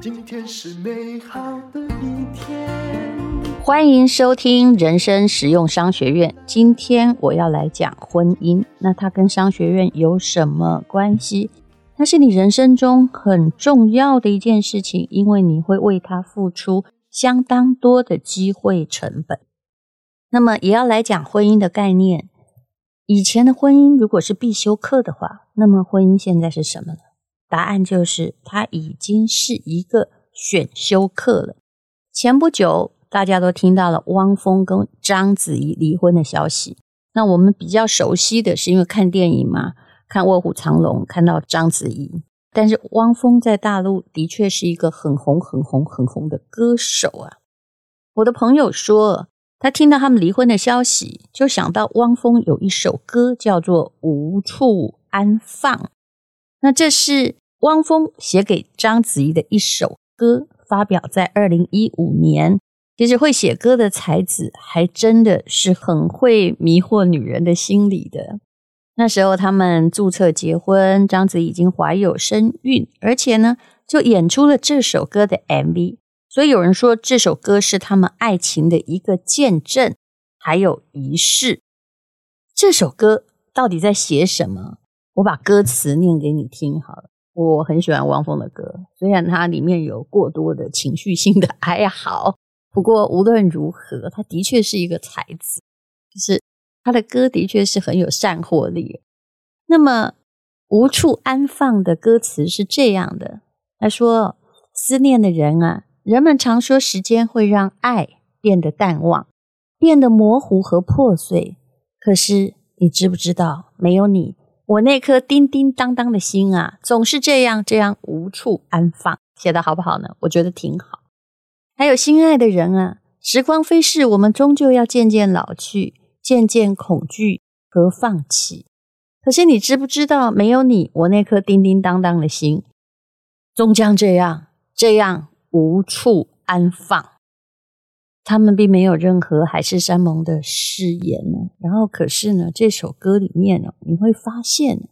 今天是美好的一天。欢迎收听人生实用商学院。今天我要来讲婚姻，那它跟商学院有什么关系？它是你人生中很重要的一件事情，因为你会为它付出相当多的机会成本。那么也要来讲婚姻的概念。以前的婚姻如果是必修课的话，那么婚姻现在是什么呢？答案就是它已经是一个选修课了。前不久。大家都听到了汪峰跟章子怡离婚的消息。那我们比较熟悉的是因为看电影嘛，看《卧虎藏龙》看到章子怡。但是汪峰在大陆的确是一个很红、很红、很红的歌手啊。我的朋友说，他听到他们离婚的消息，就想到汪峰有一首歌叫做《无处安放》。那这是汪峰写给章子怡的一首歌，发表在二零一五年。其实会写歌的才子，还真的是很会迷惑女人的心理的。那时候他们注册结婚，章子怡已经怀有身孕，而且呢，就演出了这首歌的 MV。所以有人说这首歌是他们爱情的一个见证，还有仪式。这首歌到底在写什么？我把歌词念给你听好了。我很喜欢汪峰的歌，虽然它里面有过多的情绪性的哀嚎。不过无论如何，他的确是一个才子，就是他的歌的确是很有煽惑力。那么无处安放的歌词是这样的：他说，思念的人啊，人们常说时间会让爱变得淡忘，变得模糊和破碎。可是你知不知道，没有你，我那颗叮叮当当的心啊，总是这样这样无处安放。写得好不好呢？我觉得挺好。还有心爱的人啊，时光飞逝，我们终究要渐渐老去，渐渐恐惧和放弃。可是你知不知道，没有你，我那颗叮叮当当的心，终将这样这样无处安放。他们并没有任何海誓山盟的誓言呢。然后，可是呢，这首歌里面呢，你会发现，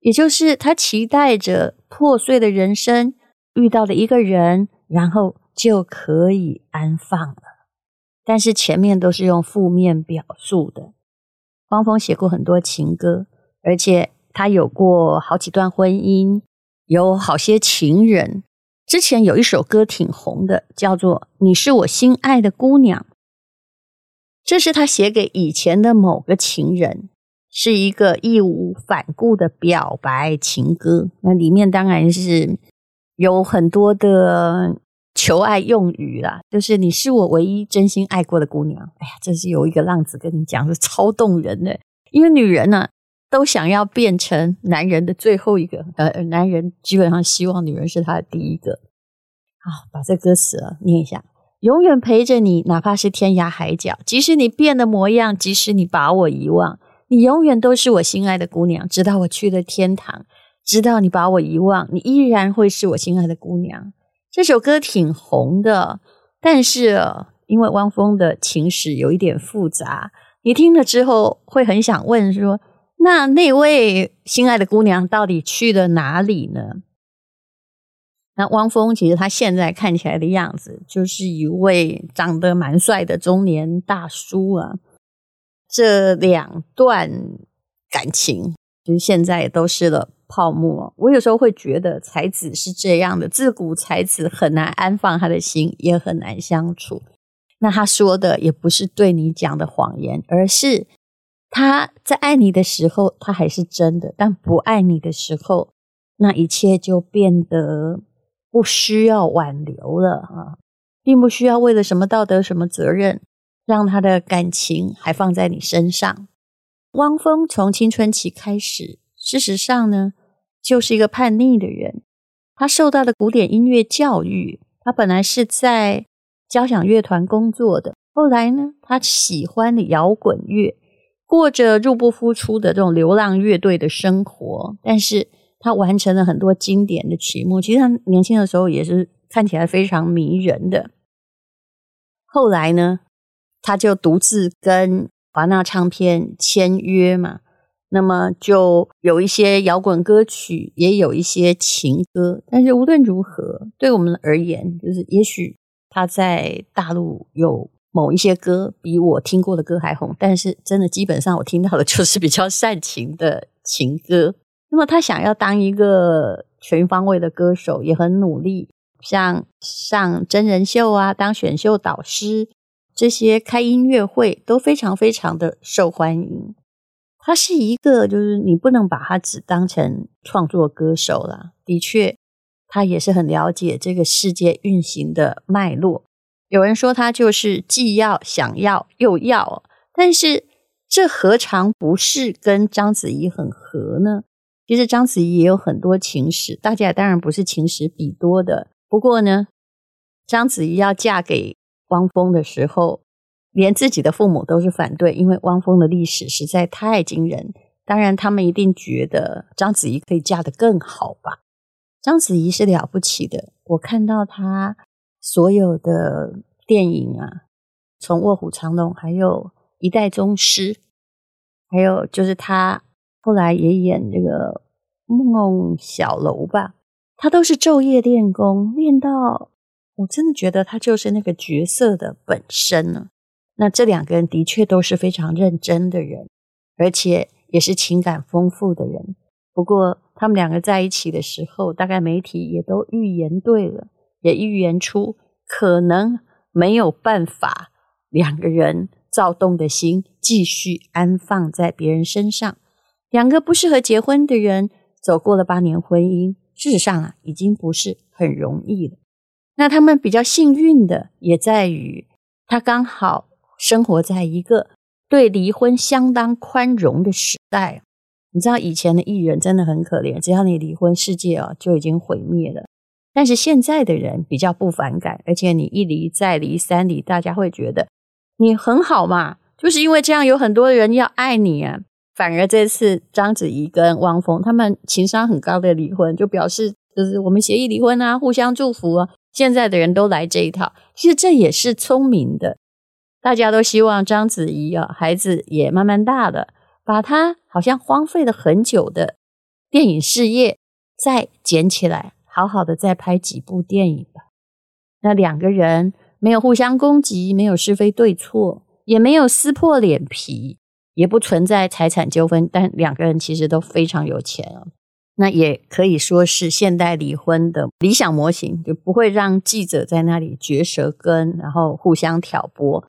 也就是他期待着破碎的人生遇到了一个人，然后。就可以安放了，但是前面都是用负面表述的。汪峰写过很多情歌，而且他有过好几段婚姻，有好些情人。之前有一首歌挺红的，叫做《你是我心爱的姑娘》，这是他写给以前的某个情人，是一个义无反顾的表白情歌。那里面当然是有很多的。求爱用语啦，就是你是我唯一真心爱过的姑娘。哎呀，这是有一个浪子跟你讲，是超动人的。因为女人呢，都想要变成男人的最后一个，呃，男人基本上希望女人是他的第一个。好，把这歌词念一下：永远陪着你，哪怕是天涯海角，即使你变了模样，即使你把我遗忘，你永远都是我心爱的姑娘。直到我去了天堂，直到你把我遗忘，你依然会是我心爱的姑娘。这首歌挺红的，但是因为汪峰的情史有一点复杂，你听了之后会很想问说：那那位心爱的姑娘到底去了哪里呢？那汪峰其实他现在看起来的样子，就是一位长得蛮帅的中年大叔啊。这两段感情，就是现在也都是了。泡沫，我有时候会觉得才子是这样的，自古才子很难安放他的心，也很难相处。那他说的也不是对你讲的谎言，而是他在爱你的时候，他还是真的；但不爱你的时候，那一切就变得不需要挽留了啊，并不需要为了什么道德、什么责任，让他的感情还放在你身上。汪峰从青春期开始，事实上呢，就是一个叛逆的人，他受到了古典音乐教育。他本来是在交响乐团工作的，后来呢，他喜欢摇滚乐，过着入不敷出的这种流浪乐队的生活。但是他完成了很多经典的曲目，其实他年轻的时候也是看起来非常迷人的。后来呢，他就独自跟华纳唱片签约嘛。那么就有一些摇滚歌曲，也有一些情歌。但是无论如何，对我们而言，就是也许他在大陆有某一些歌比我听过的歌还红，但是真的基本上我听到的就是比较煽情的情歌。那么他想要当一个全方位的歌手，也很努力，像上真人秀啊，当选秀导师，这些开音乐会都非常非常的受欢迎。他是一个，就是你不能把他只当成创作歌手了。的确，他也是很了解这个世界运行的脉络。有人说他就是既要想要又要，但是这何尝不是跟章子怡很合呢？其实章子怡也有很多情史，大家当然不是情史比多的。不过呢，章子怡要嫁给汪峰的时候，连自己的父母都是反对，因为汪峰的历史实在太惊人。当然，他们一定觉得章子怡可以嫁得更好吧？章子怡是了不起的，我看到她所有的电影啊，从《卧虎藏龙》，还有《一代宗师》，还有就是他。后来也演这个孟小楼吧，他都是昼夜练功，练到我真的觉得他就是那个角色的本身呢。那这两个人的确都是非常认真的人，而且也是情感丰富的人。不过他们两个在一起的时候，大概媒体也都预言对了，也预言出可能没有办法两个人躁动的心继续安放在别人身上。两个不适合结婚的人走过了八年婚姻，事实上啊，已经不是很容易了。那他们比较幸运的，也在于他刚好生活在一个对离婚相当宽容的时代。你知道以前的艺人真的很可怜，只要你离婚，世界啊就已经毁灭了。但是现在的人比较不反感，而且你一离再离三离，大家会觉得你很好嘛，就是因为这样，有很多人要爱你啊。反而这次章子怡跟汪峰他们情商很高的离婚，就表示就是我们协议离婚啊，互相祝福啊。现在的人都来这一套，其实这也是聪明的。大家都希望章子怡啊，孩子也慢慢大了，把她好像荒废了很久的电影事业再捡起来，好好的再拍几部电影吧。那两个人没有互相攻击，没有是非对错，也没有撕破脸皮。也不存在财产纠纷，但两个人其实都非常有钱啊，那也可以说是现代离婚的理想模型，就不会让记者在那里嚼舌根，然后互相挑拨。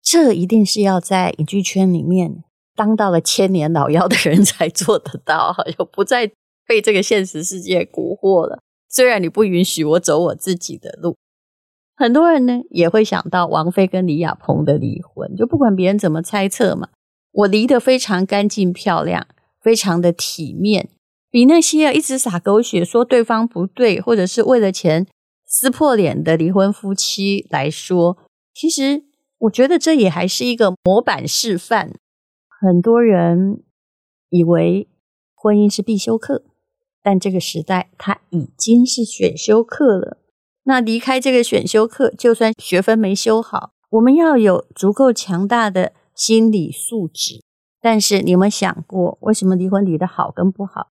这一定是要在影剧圈里面当到了千年老妖的人才做得到，就不再被这个现实世界蛊惑了。虽然你不允许我走我自己的路，很多人呢也会想到王菲跟李亚鹏的离婚，就不管别人怎么猜测嘛。我离得非常干净漂亮，非常的体面，比那些一直撒狗血说对方不对，或者是为了钱撕破脸的离婚夫妻来说，其实我觉得这也还是一个模板示范。很多人以为婚姻是必修课，但这个时代它已经是选修课了。那离开这个选修课，就算学分没修好，我们要有足够强大的。心理素质，但是你有没有想过，为什么离婚离得好跟不好？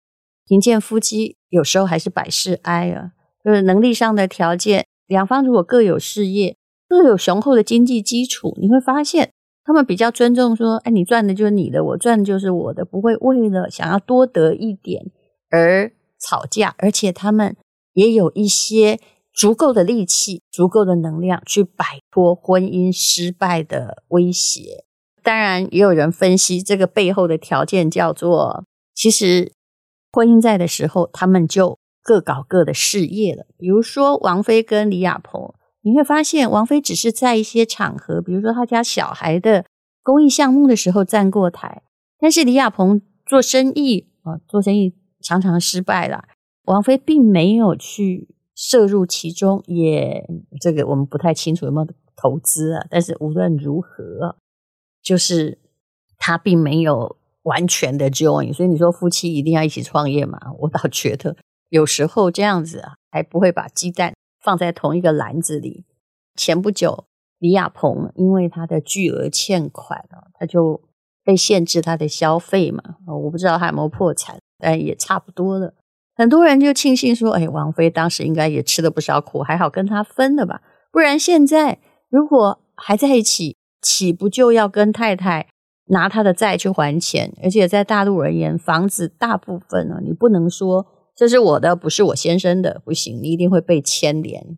贫贱夫妻有时候还是百事哀啊。就是能力上的条件，两方如果各有事业，各有雄厚的经济基础，你会发现他们比较尊重说：“哎，你赚的就是你的，我赚的就是我的，不会为了想要多得一点而吵架。”而且他们也有一些足够的力气、足够的能量去摆脱婚姻失败的威胁。当然，也有人分析这个背后的条件叫做，其实婚姻在的时候，他们就各搞各的事业了。比如说王菲跟李亚鹏，你会发现王菲只是在一些场合，比如说他家小孩的公益项目的时候站过台，但是李亚鹏做生意啊，做生意常常失败了，王菲并没有去涉入其中，也这个我们不太清楚有没有投资啊。但是无论如何。就是他并没有完全的 join，所以你说夫妻一定要一起创业嘛？我倒觉得有时候这样子啊，还不会把鸡蛋放在同一个篮子里。前不久，李亚鹏因为他的巨额欠款啊，他就被限制他的消费嘛。我不知道他有没有破产，但也差不多了。很多人就庆幸说：“哎，王菲当时应该也吃了不少苦，还好跟他分了吧？不然现在如果还在一起，岂不就要跟太太拿他的债去还钱？而且在大陆而言，房子大部分呢，你不能说这是我的，不是我先生的，不行，你一定会被牵连。”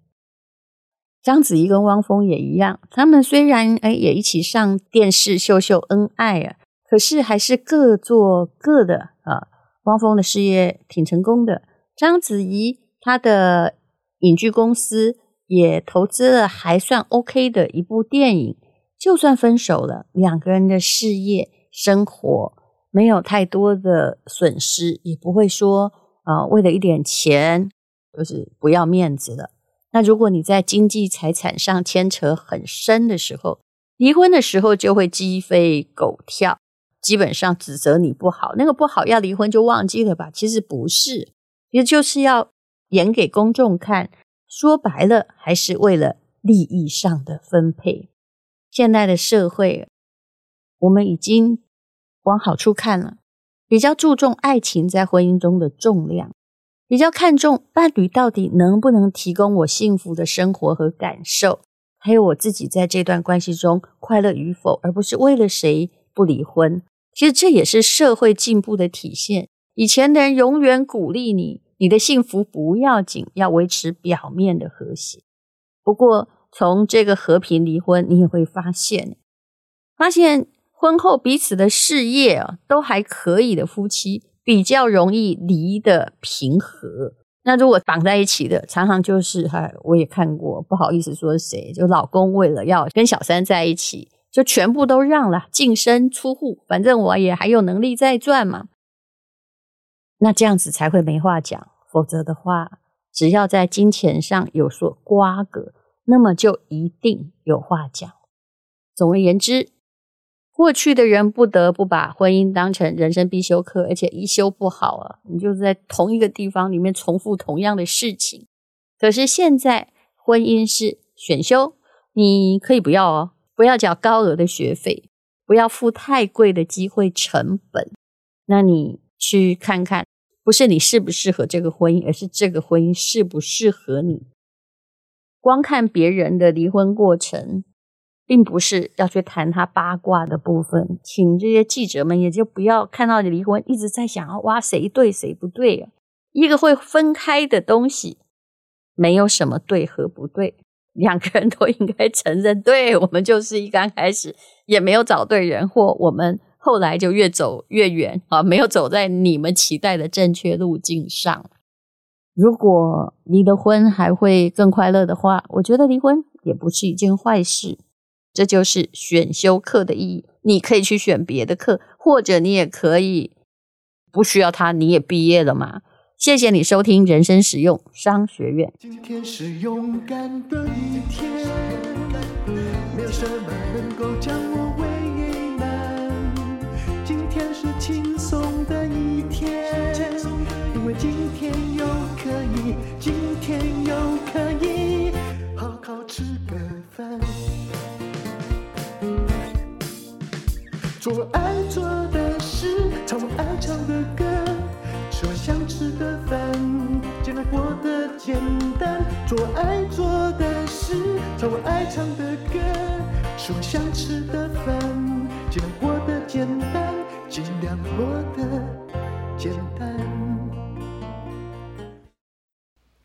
章子怡跟汪峰也一样，他们虽然哎也一起上电视秀秀恩爱啊，可是还是各做各的啊。汪峰的事业挺成功的，章子怡她的影剧公司也投资了还算 OK 的一部电影。就算分手了，两个人的事业生活没有太多的损失，也不会说啊为了一点钱就是不要面子了。那如果你在经济财产上牵扯很深的时候，离婚的时候就会鸡飞狗跳，基本上指责你不好，那个不好要离婚就忘记了吧？其实不是，也就是要演给公众看。说白了，还是为了利益上的分配。现在的社会，我们已经往好处看了，比较注重爱情在婚姻中的重量。比较看重伴侣到底能不能提供我幸福的生活和感受，还有我自己在这段关系中快乐与否，而不是为了谁不离婚。其实这也是社会进步的体现。以前的人永远鼓励你，你的幸福不要紧，要维持表面的和谐。不过从这个和平离婚，你也会发现，发现婚后彼此的事业啊都还可以的夫妻，比较容易离的平和。那如果绑在一起的，常常就是，哈，我也看过，不好意思说谁，就老公为了要跟小三在一起，就全部都让了，净身出户，反正我也还有能力再赚嘛。那这样子才会没话讲，否则的话，只要在金钱上有所瓜葛，那么就一定有话讲。总而言之。过去的人不得不把婚姻当成人生必修课，而且一修不好啊，你就在同一个地方里面重复同样的事情。可是现在婚姻是选修，你可以不要哦，不要缴高额的学费，不要付太贵的机会成本。那你去看看，不是你适不适合这个婚姻，而是这个婚姻适不适合你。光看别人的离婚过程。并不是要去谈他八卦的部分，请这些记者们也就不要看到你离婚一直在想要挖谁对谁不对啊。一个会分开的东西，没有什么对和不对，两个人都应该承认，对，我们就是一刚开始也没有找对人，或我们后来就越走越远啊，没有走在你们期待的正确路径上。如果离了婚还会更快乐的话，我觉得离婚也不是一件坏事。这就是选修课的意义。你可以去选别的课，或者你也可以不需要它，你也毕业了嘛。谢谢你收听人生实用商学院。今天是勇敢的一天，没有什么能够将我爱做的事，唱我爱唱的歌，吃我想吃的饭，尽量过得简单，尽量过得简单。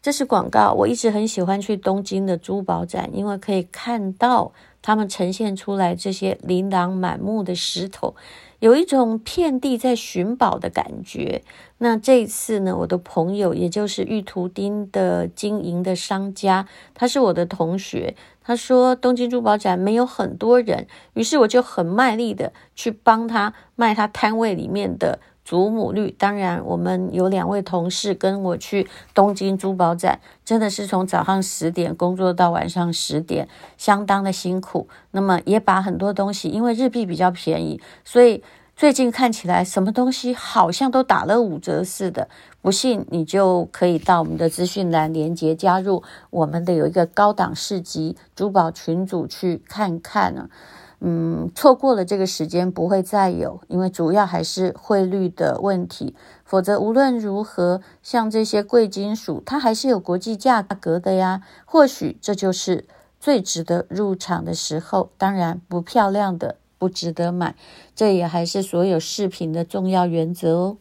这是广告。我一直很喜欢去东京的珠宝展，因为可以看到。他们呈现出来这些琳琅满目的石头，有一种遍地在寻宝的感觉。那这一次呢，我的朋友，也就是玉图钉的经营的商家，他是我的同学。他说东京珠宝展没有很多人，于是我就很卖力的去帮他卖他摊位里面的。祖母绿，当然，我们有两位同事跟我去东京珠宝展，真的是从早上十点工作到晚上十点，相当的辛苦。那么也把很多东西，因为日币比较便宜，所以最近看起来什么东西好像都打了五折似的。不信你就可以到我们的资讯栏连接加入我们的有一个高档市集珠宝群组去看看呢。嗯，错过了这个时间不会再有，因为主要还是汇率的问题。否则无论如何，像这些贵金属，它还是有国际价格的呀。或许这就是最值得入场的时候。当然，不漂亮的不值得买，这也还是所有饰品的重要原则哦。